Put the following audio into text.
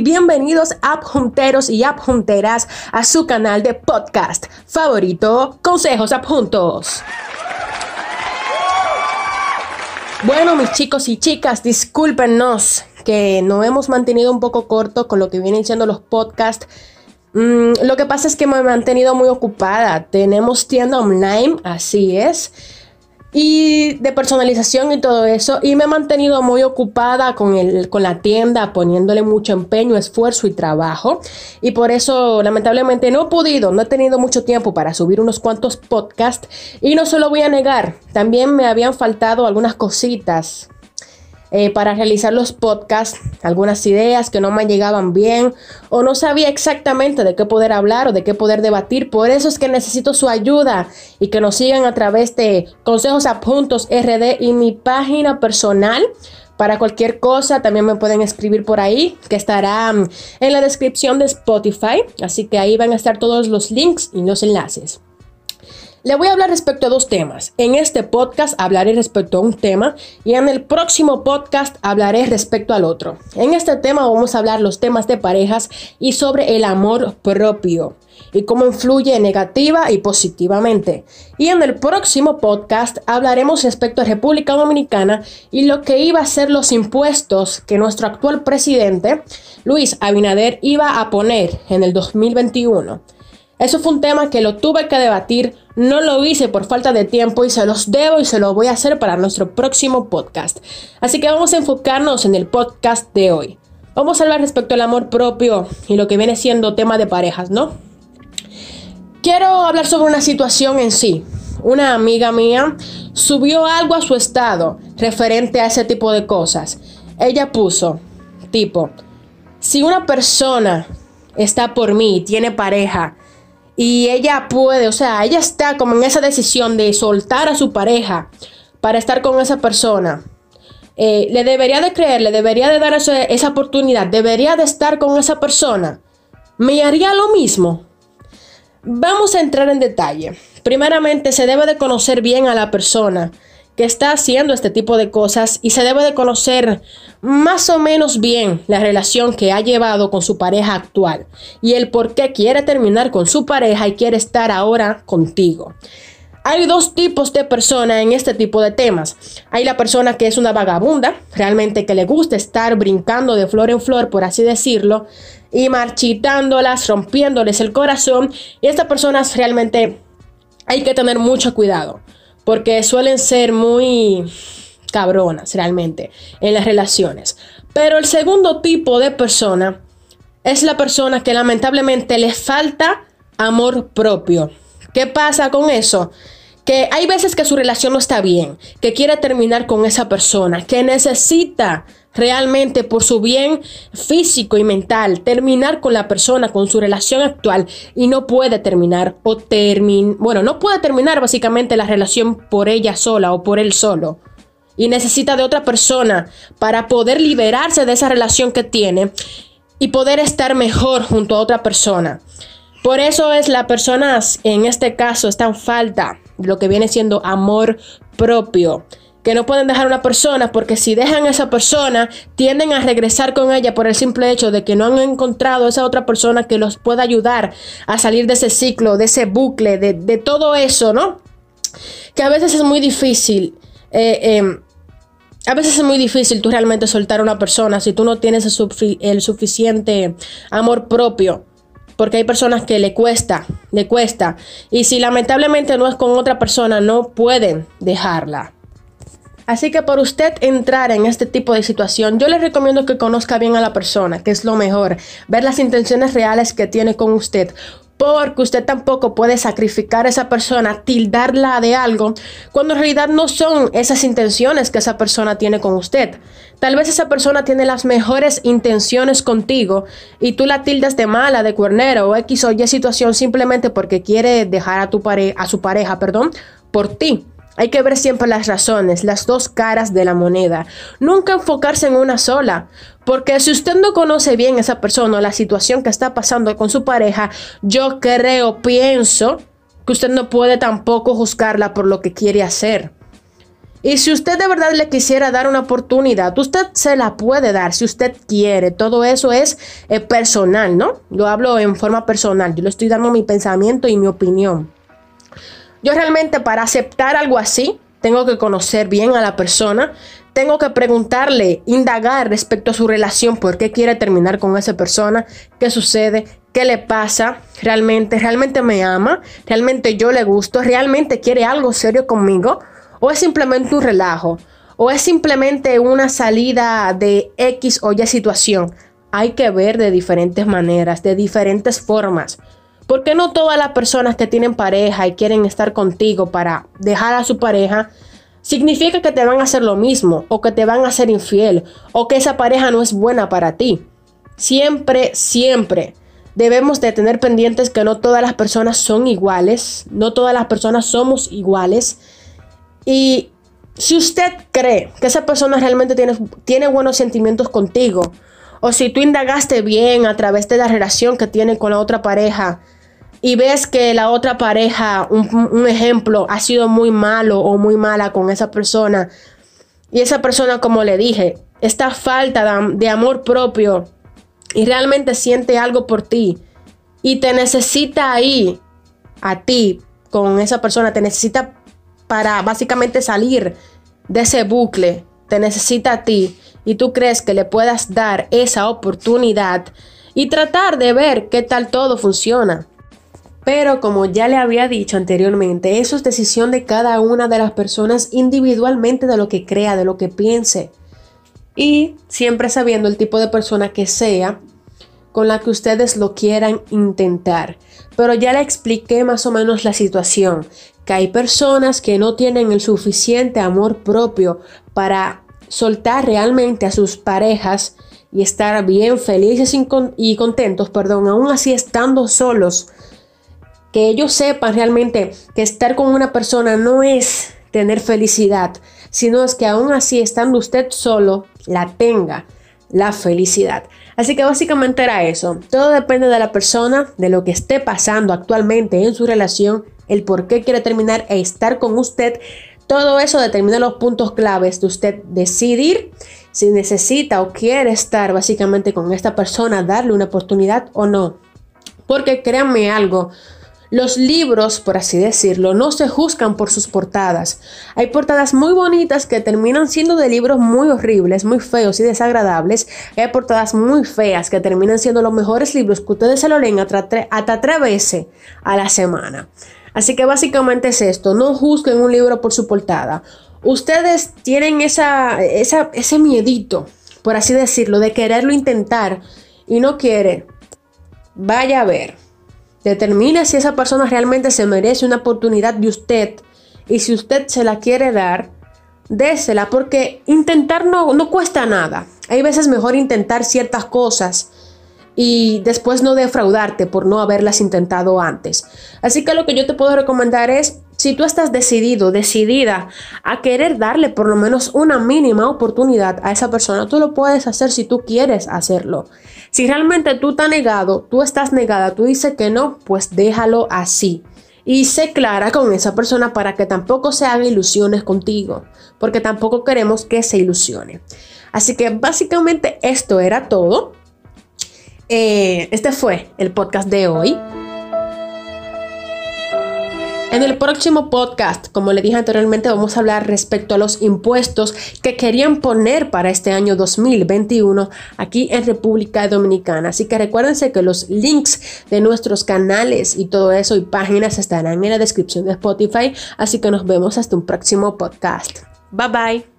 bienvenidos Junteros y Junteras a su canal de podcast favorito, Consejos Juntos. Bueno, mis chicos y chicas, discúlpenos que no hemos mantenido un poco corto con lo que vienen siendo los podcasts. Mm, lo que pasa es que me he mantenido muy ocupada. Tenemos tienda online, así es y de personalización y todo eso. Y me he mantenido muy ocupada con, el, con la tienda, poniéndole mucho empeño, esfuerzo y trabajo. Y por eso, lamentablemente, no he podido, no he tenido mucho tiempo para subir unos cuantos podcasts. Y no se lo voy a negar, también me habían faltado algunas cositas eh, para realizar los podcasts, algunas ideas que no me llegaban bien o no sabía exactamente de qué poder hablar o de qué poder debatir. Por eso es que necesito su ayuda y que nos sigan a través de Consejos RD y mi página personal. Para cualquier cosa también me pueden escribir por ahí, que estará mm, en la descripción de Spotify. Así que ahí van a estar todos los links y los enlaces. Le voy a hablar respecto a dos temas. En este podcast hablaré respecto a un tema y en el próximo podcast hablaré respecto al otro. En este tema vamos a hablar los temas de parejas y sobre el amor propio y cómo influye negativa y positivamente. Y en el próximo podcast hablaremos respecto a República Dominicana y lo que iba a ser los impuestos que nuestro actual presidente, Luis Abinader, iba a poner en el 2021. Eso fue un tema que lo tuve que debatir, no lo hice por falta de tiempo y se los debo y se lo voy a hacer para nuestro próximo podcast. Así que vamos a enfocarnos en el podcast de hoy. Vamos a hablar respecto al amor propio y lo que viene siendo tema de parejas, ¿no? Quiero hablar sobre una situación en sí. Una amiga mía subió algo a su estado referente a ese tipo de cosas. Ella puso, tipo, si una persona está por mí, tiene pareja, y ella puede, o sea, ella está como en esa decisión de soltar a su pareja para estar con esa persona. Eh, le debería de creer, le debería de dar esa oportunidad, debería de estar con esa persona. ¿Me haría lo mismo? Vamos a entrar en detalle. Primeramente, se debe de conocer bien a la persona que está haciendo este tipo de cosas y se debe de conocer más o menos bien la relación que ha llevado con su pareja actual y el por qué quiere terminar con su pareja y quiere estar ahora contigo. Hay dos tipos de personas en este tipo de temas. Hay la persona que es una vagabunda, realmente que le gusta estar brincando de flor en flor, por así decirlo, y marchitándolas, rompiéndoles el corazón. Y estas personas realmente hay que tener mucho cuidado porque suelen ser muy cabronas realmente en las relaciones. Pero el segundo tipo de persona es la persona que lamentablemente le falta amor propio. ¿Qué pasa con eso? Que hay veces que su relación no está bien, que quiere terminar con esa persona, que necesita realmente por su bien físico y mental, terminar con la persona, con su relación actual y no puede terminar o terminar, bueno, no puede terminar básicamente la relación por ella sola o por él solo. Y necesita de otra persona para poder liberarse de esa relación que tiene y poder estar mejor junto a otra persona. Por eso es la persona, en este caso, está en falta lo que viene siendo amor propio que no pueden dejar a una persona porque si dejan a esa persona tienden a regresar con ella por el simple hecho de que no han encontrado esa otra persona que los pueda ayudar a salir de ese ciclo, de ese bucle, de, todo eso, ¿no? Que a veces es muy difícil. Eh, em, a veces es muy difícil tú realmente soltar a una persona si tú no tienes el, suficiente amor propio porque hay personas que le cuesta, le cuesta. Y si lamentablemente no es con otra persona, no pueden dejarla. Así que por usted entrar en este tipo de situación, yo le recomiendo que conozca bien a la persona, que es lo mejor, ver las intenciones reales que tiene con usted. Porque usted tampoco puede sacrificar a esa persona, tildarla de algo, cuando en realidad no son esas intenciones que esa persona tiene con usted. Tal vez esa persona tiene las mejores intenciones contigo y tú la tildas de mala, de cuernero o X o Y situación simplemente porque quiere dejar a, tu pare a su pareja, perdón, por ti. Hay que ver siempre las razones, las dos caras de la moneda. Nunca enfocarse en una sola. Porque si usted no conoce bien a esa persona o la situación que está pasando con su pareja, yo creo, pienso que usted no puede tampoco juzgarla por lo que quiere hacer. Y si usted de verdad le quisiera dar una oportunidad, usted se la puede dar si usted quiere. Todo eso es eh, personal, ¿no? Yo hablo en forma personal. Yo le estoy dando mi pensamiento y mi opinión. Yo realmente para aceptar algo así, tengo que conocer bien a la persona, tengo que preguntarle, indagar respecto a su relación, por qué quiere terminar con esa persona, qué sucede, qué le pasa, realmente, realmente me ama, realmente yo le gusto, realmente quiere algo serio conmigo, o es simplemente un relajo, o es simplemente una salida de X o Y situación. Hay que ver de diferentes maneras, de diferentes formas. Porque no todas las personas que tienen pareja y quieren estar contigo para dejar a su pareja, significa que te van a hacer lo mismo, o que te van a ser infiel, o que esa pareja no es buena para ti. Siempre, siempre debemos de tener pendientes que no todas las personas son iguales, no todas las personas somos iguales. Y si usted cree que esa persona realmente tiene, tiene buenos sentimientos contigo, o si tú indagaste bien a través de la relación que tiene con la otra pareja, y ves que la otra pareja, un, ejemplo, ha sido muy malo o muy mala con esa persona, y esa persona, como le dije, esta falta de, amor propio y realmente siente algo por ti y te necesita ahí, a ti, con esa persona, te necesita para básicamente salir de ese bucle, te necesita a ti y tú crees que le puedas dar esa oportunidad y tratar de ver qué tal todo funciona. Pero como ya le había dicho anteriormente, eso es decisión de cada una de las personas individualmente de lo que crea, de lo que piense. Y siempre sabiendo el tipo de persona que sea con la que ustedes lo quieran intentar. Pero ya le expliqué más o menos la situación, que hay personas que no tienen el suficiente amor propio para soltar realmente a sus parejas y estar bien felices y contentos, perdón, aún así estando solos que ellos sepan realmente que estar con una persona no es tener felicidad, sino es que aún así estando usted solo, la tenga la felicidad. Así que básicamente era eso. Todo depende de la persona, de lo que esté pasando actualmente en su relación, el por qué quiere terminar e estar con usted. Todo eso determina los puntos claves de usted decidir si necesita o quiere estar básicamente con esta persona, darle una oportunidad o no. Porque créanme algo, los libros, por así decirlo, no se juzgan por sus portadas. Hay portadas muy bonitas que terminan siendo de libros muy horribles, muy feos y desagradables. hay portadas muy feas que terminan siendo los mejores libros que ustedes se lo leen hasta, tres veces a la semana. Así que básicamente es esto, no juzguen un libro por su portada. Ustedes tienen esa, ese miedito, por así decirlo, de quererlo intentar y no quiere. Vaya a ver. Determine si esa persona realmente se merece una oportunidad de usted y si usted se la quiere dar, désela porque intentar no, no cuesta nada. Hay veces mejor intentar ciertas cosas y después no defraudarte por no haberlas intentado antes. Así que lo que yo te puedo recomendar es, si tú estás decidido, decidida a querer darle por lo menos una mínima oportunidad a esa persona, tú lo puedes hacer si tú quieres hacerlo. Si realmente tú estás negado, tú estás negada, tú dices que no, pues déjalo así. Y sé clara con esa persona para que tampoco se haga ilusiones contigo, porque tampoco queremos que se ilusione. Así que básicamente esto era todo. Eh, este fue el podcast de hoy. En el próximo podcast, como le dije anteriormente, vamos a hablar respecto a los impuestos que querían poner para este año 2021 aquí en República Dominicana. Así que recuérdense que los links de nuestros canales y todo eso y páginas estarán en la descripción de Spotify. Así que nos vemos hasta un próximo podcast. Bye bye.